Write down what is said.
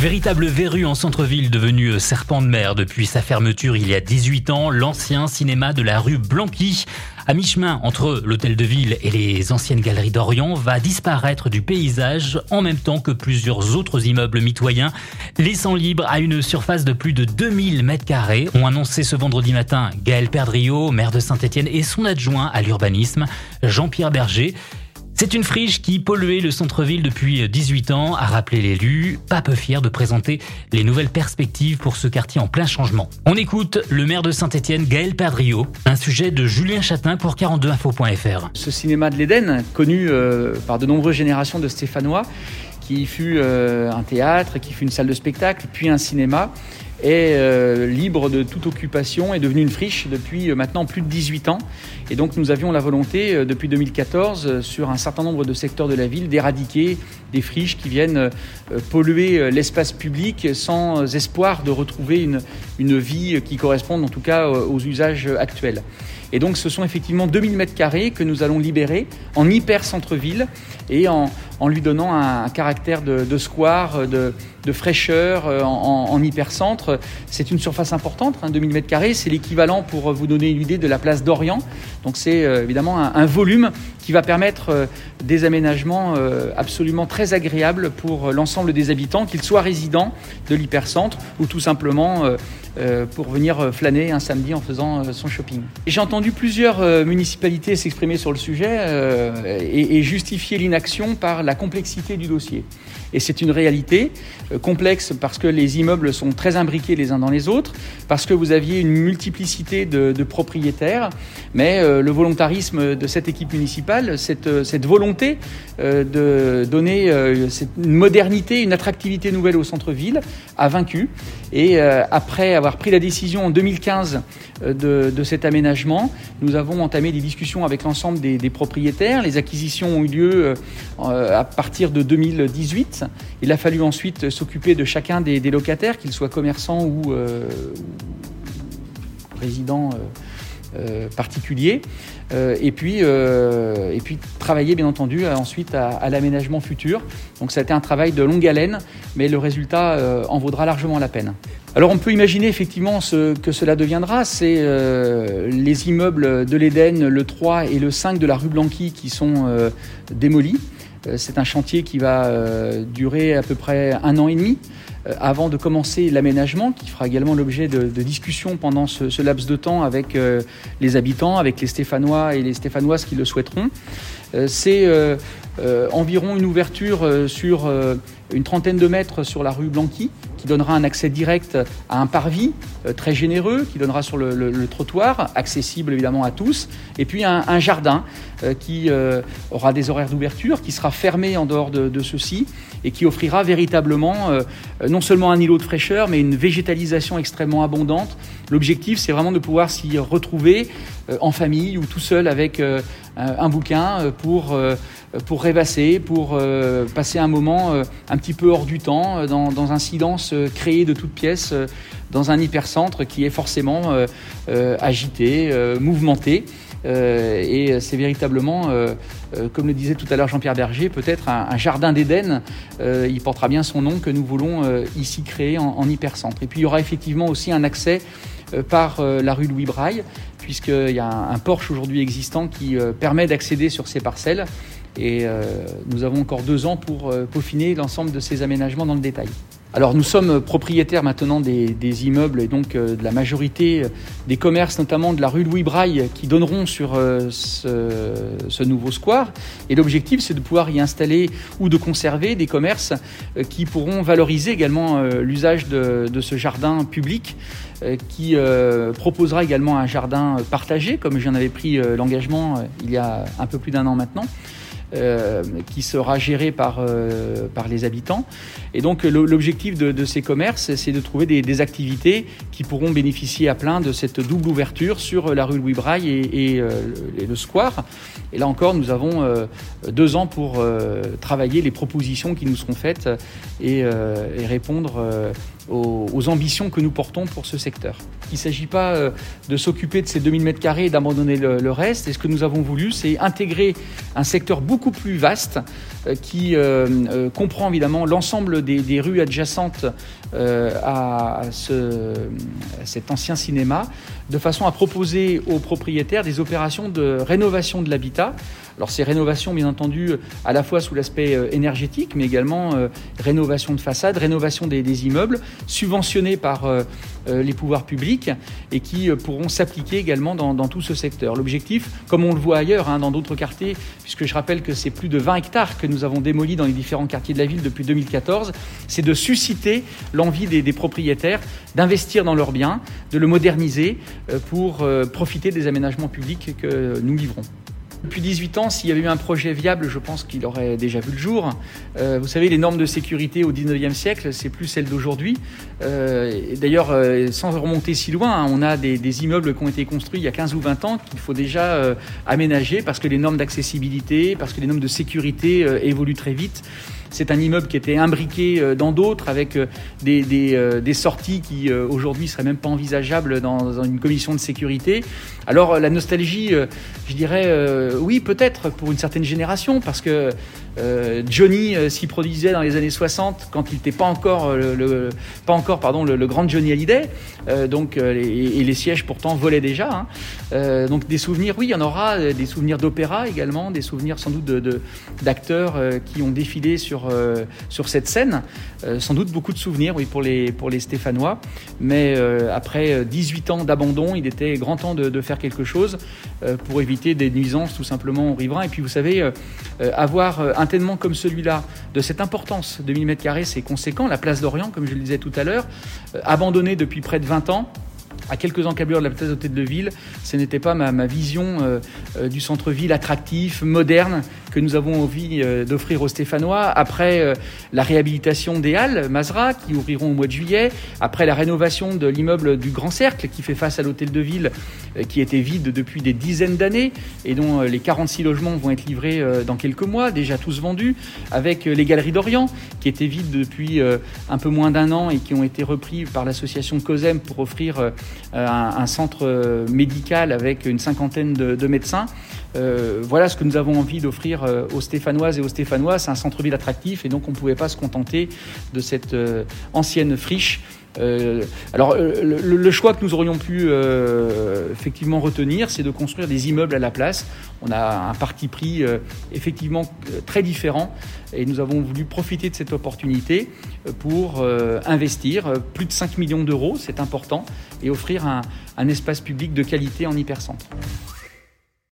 Véritable verrue en centre-ville devenu serpent de mer depuis sa fermeture il y a 18 ans, l'ancien cinéma de la rue Blanqui, à mi-chemin entre l'hôtel de ville et les anciennes galeries d'Orient, va disparaître du paysage en même temps que plusieurs autres immeubles mitoyens, laissant libre à une surface de plus de 2000 mètres carrés, ont annoncé ce vendredi matin Gaël Perdriau, maire de Saint-Étienne et son adjoint à l'urbanisme, Jean-Pierre Berger. C'est une friche qui polluait le centre-ville depuis 18 ans, a rappelé l'élu, pas peu fier de présenter les nouvelles perspectives pour ce quartier en plein changement. On écoute le maire de Saint-Etienne, Gaël Perdriau, un sujet de Julien Chatin pour 42info.fr. Ce cinéma de l'Éden, connu euh, par de nombreuses générations de Stéphanois, qui fut euh, un théâtre, qui fut une salle de spectacle, puis un cinéma, est euh, libre de toute occupation, est devenu une friche depuis euh, maintenant plus de 18 ans. Et donc nous avions la volonté euh, depuis 2014 sur un certain nombre de secteurs de la ville d'éradiquer des friches qui viennent polluer l'espace public sans espoir de retrouver une, une vie qui corresponde en tout cas aux usages actuels. Et donc ce sont effectivement 2000 mètres carrés que nous allons libérer en hyper centre-ville et en, en, lui donnant un, caractère de, square, de, fraîcheur en, en hyper-centre. C'est une surface importante, hein, 2000 mètres carrés, c'est l'équivalent pour vous donner une idée de la place d'Orient. Donc c'est euh, évidemment un, volume qui va permettre euh, des aménagements euh, absolument très agréables pour l'ensemble des habitants, qu'ils soient résidents de l'hypercentre ou tout simplement pour venir flâner un samedi en faisant son shopping. J'ai entendu plusieurs municipalités s'exprimer sur le sujet et, justifier l'inaction par la complexité du dossier. Et c'est une réalité complexe parce que les immeubles sont très imbriqués les uns dans les autres, parce que vous aviez une multiplicité de propriétaires, mais le volontarisme de cette équipe municipale, cette, cette volonté de donner une modernité, une attractivité nouvelle au centre-ville, a vaincu. Et après avoir pris la décision en 2015 de, cet aménagement, nous avons entamé des discussions avec l'ensemble des, propriétaires. Les acquisitions ont eu lieu à partir de 2018. Il a fallu ensuite s'occuper de chacun des, locataires, qu'ils soient commerçants ou, euh, résidents euh, euh, particuliers. et, puis, et puis travailler bien entendu ensuite à, à l'aménagement futur. Donc ça a été un travail de longue haleine, mais le résultat en vaudra largement la peine. Alors on peut imaginer effectivement ce que cela deviendra, c'est euh, les immeubles de l'Éden, le 3 et le 5 de la rue Blanqui qui sont euh, démolis. Euh, c'est un chantier qui va euh, durer à peu près un an et demi euh, avant de commencer l'aménagement, qui fera également l'objet de, discussions pendant ce, ce, laps de temps avec les habitants, avec les Stéphanois et les Stéphanoises qui le souhaiteront. C'est environ une ouverture sur une trentaine de mètres sur la rue Blanqui, qui donnera un accès direct à un parvis euh, très généreux, qui donnera sur le, trottoir, accessible évidemment à tous, et puis un, jardin euh, qui euh, aura des horaires d'ouverture, qui sera fermé en dehors de, de ceci, et qui offrira véritablement euh, non seulement un îlot de fraîcheur, mais une végétalisation extrêmement abondante. L'objectif, c'est vraiment de pouvoir s'y retrouver euh, en famille ou tout seul avec euh, un bouquin pour pour rêvasser, pour euh, passer un moment euh, un petit peu hors du temps, euh, dans, dans, un silence créé de toutes pièces, dans un hypercentre qui est forcément agité, mouvementé. et c'est véritablement, comme le disait tout à l'heure Jean-Pierre Berger, peut-être un, un, jardin d'Éden. il portera bien son nom que nous voulons ici créer en, en, hypercentre. Et puis il y aura effectivement aussi un accès par la rue Louis Braille, puisqu'il y a un, un Porsche aujourd'hui existant qui permet d'accéder sur ces parcelles. Et euh, nous avons encore deux ans pour euh, peaufiner l'ensemble de ces aménagements dans le détail. Alors nous sommes propriétaires maintenant des, immeubles et donc euh, de la majorité des commerces, notamment de la rue Louis Braille, qui donneront sur ce, nouveau square. Et l'objectif, c'est de pouvoir y installer ou de conserver des commerces qui pourront valoriser également l'usage de, ce jardin public, qui proposera également un jardin partagé, comme j'en avais pris l'engagement il y a un peu plus d'un an maintenant. Euh, qui sera géré par, euh, par les habitants. Et donc l'objectif de, ces commerces, c'est de trouver des, activités qui pourront bénéficier à plein de cette double ouverture sur la rue Louis Braille et, euh, le square. Et là encore, nous avons deux ans pour travailler les propositions qui nous seront faites et, répondre aux, ambitions que nous portons pour ce secteur. Il ne s'agit pas euh, de s'occuper de ces 2000 mètres carrés et d'abandonner le, le, reste. Et ce que nous avons voulu, c'est intégrer un secteur beaucoup plus vaste qui comprend évidemment l'ensemble des, rues adjacentes à, cet ancien cinéma, de façon à proposer aux propriétaires des opérations de rénovation de l'habitat. Alors ces rénovations, bien entendu, à la fois sous l'aspect énergétique, mais également rénovation de façade, rénovation des, immeubles, subventionnés par euh, les pouvoirs publics et qui euh, pourront s'appliquer également dans, tout ce secteur. L'objectif, comme on le voit ailleurs, hein, dans d'autres quartiers, puisque je rappelle que c'est plus de 20 hectares que nous avons démolis dans les différents quartiers de la ville depuis 2014, c'est de susciter l'envie des, des propriétaires d'investir dans leurs biens, de le moderniser euh, pour profiter des aménagements publics que nous livrons. Depuis 18 ans, s'il y avait eu un projet viable, je pense qu'il aurait déjà vu le jour. Euh, vous savez, les normes de sécurité au 19e siècle, c'est plus celles d'aujourd'hui. Euh, D'ailleurs, euh, sans remonter si loin, hein, on a des, des, immeubles qui ont été construits il y a 15 ou 20 ans qu'il faut déjà euh, aménager parce que les normes d'accessibilité, parce que les normes de sécurité évoluent très vite. C'est un immeuble qui était imbriqué euh, dans d'autres avec euh, euh, des sorties qui aujourd'hui seraient même pas envisageables dans, une commission de sécurité. Alors la nostalgie, je dirais oui peut-être pour une certaine génération parce que Johnny s'y produisait dans les années 60 quand il n'était pas encore, le, pas encore pardon, le, grand Johnny Hallyday. donc, et, les sièges pourtant volaient déjà. Hein. donc des souvenirs, oui, il y en aura, des souvenirs d'opéra également, des souvenirs sans doute d'acteurs qui ont défilé sur euh, sur, cette scène. Euh, sans doute beaucoup de souvenirs, oui, pour les, pour les Stéphanois. Mais euh, après 18 ans d'abandon, il était grand temps de, faire quelque chose pour éviter des nuisances tout simplement aux riverains. Et puis vous savez, avoir un ténement comme celui-là, de cette importance de 1000 m2, c'est conséquent. La place d'Orient, comme je le disais tout à l'heure, abandonnée depuis près de 20 ans, à quelques encablures de la place de ville, ce n'était pas ma, vision du centre-ville attractif, moderne, que nous avons envie euh, d'offrir aux Stéphanois. Après la réhabilitation des Halles, Mazra, qui ouvriront au mois de juillet, après la rénovation de l'immeuble du Grand Cercle, qui fait face à l'hôtel de ville, qui était vide depuis des dizaines d'années, et dont les 46 logements vont être livrés dans quelques mois, déjà tous vendus, avec les Galeries d'Orient, qui étaient vides depuis un peu moins d'un an et qui ont été repris par l'association COSEM pour offrir euh, un, centre euh, médical avec une cinquantaine de, médecins. Euh, voilà ce que nous avons envie d'offrir aux Stéphanoises et aux Stéphanois. C'est un centre-ville attractif et donc on ne pouvait pas se contenter de cette ancienne friche. alors le, choix que nous aurions pu effectivement retenir, c'est de construire des immeubles à la place. On a un parti pris effectivement très différent et nous avons voulu profiter de cette opportunité pour investir plus de 5 millions d'euros, c'est important, et offrir un, un espace public de qualité en hypercentre.